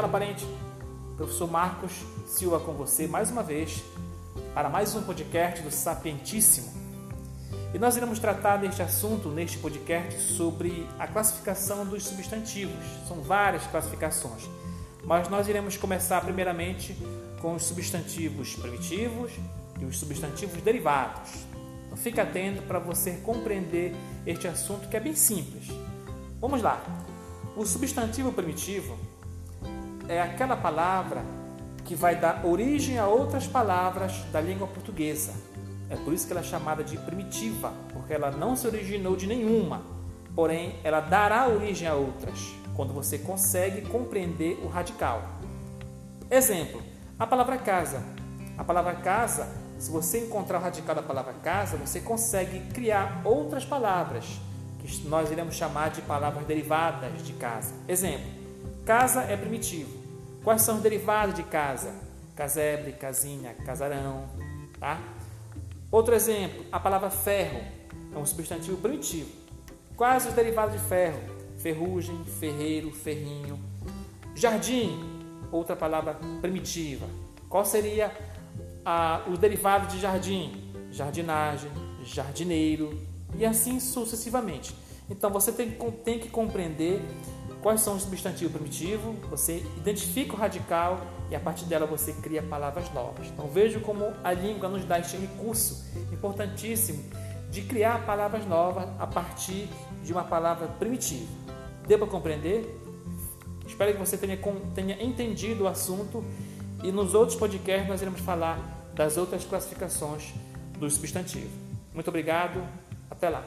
Fala, parente. Professor Marcos Silva com você mais uma vez para mais um podcast do Sapientíssimo. E nós iremos tratar deste assunto neste podcast sobre a classificação dos substantivos. São várias classificações, mas nós iremos começar primeiramente com os substantivos primitivos e os substantivos derivados. Então fique atento para você compreender este assunto que é bem simples. Vamos lá. O substantivo primitivo é aquela palavra que vai dar origem a outras palavras da língua portuguesa. É por isso que ela é chamada de primitiva, porque ela não se originou de nenhuma, porém ela dará origem a outras, quando você consegue compreender o radical. Exemplo: a palavra casa. A palavra casa, se você encontrar o radical da palavra casa, você consegue criar outras palavras, que nós iremos chamar de palavras derivadas de casa. Exemplo: casa é primitivo. Quais são os derivados de casa? Casebre, casinha, casarão, tá? Outro exemplo, a palavra ferro é um substantivo primitivo. Quais os derivados de ferro? Ferrugem, ferreiro, ferrinho. Jardim, outra palavra primitiva. Qual seria a, o derivado de jardim? Jardinagem, jardineiro e assim sucessivamente. Então você tem, tem que compreender quais são os substantivos primitivos, você identifica o radical e a partir dela você cria palavras novas. Então vejo como a língua nos dá este recurso importantíssimo de criar palavras novas a partir de uma palavra primitiva. Deu para compreender? Espero que você tenha, tenha entendido o assunto e nos outros podcasts nós iremos falar das outras classificações do substantivo. Muito obrigado, até lá.